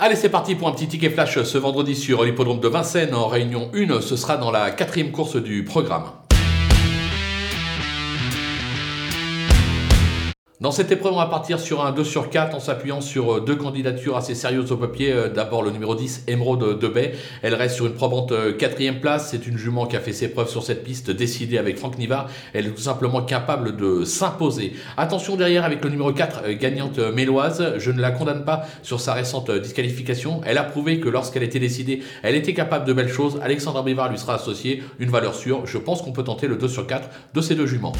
Allez, c'est parti pour un petit ticket flash ce vendredi sur l'hippodrome de Vincennes en réunion 1. Ce sera dans la quatrième course du programme. Dans cette épreuve, on va partir sur un 2 sur 4 en s'appuyant sur euh, deux candidatures assez sérieuses au papier. Euh, d'abord le numéro 10, Emeraude de Bay. Elle reste sur une probante euh, quatrième place. C'est une jument qui a fait ses preuves sur cette piste, décidée avec Franck Nivard. Elle est tout simplement capable de s'imposer. Attention derrière avec le numéro 4, gagnante méloise. Je ne la condamne pas sur sa récente disqualification. Elle a prouvé que lorsqu'elle était décidée, elle était capable de belles choses. Alexandre Bivard lui sera associé. Une valeur sûre. Je pense qu'on peut tenter le 2 sur 4 de ces deux juments.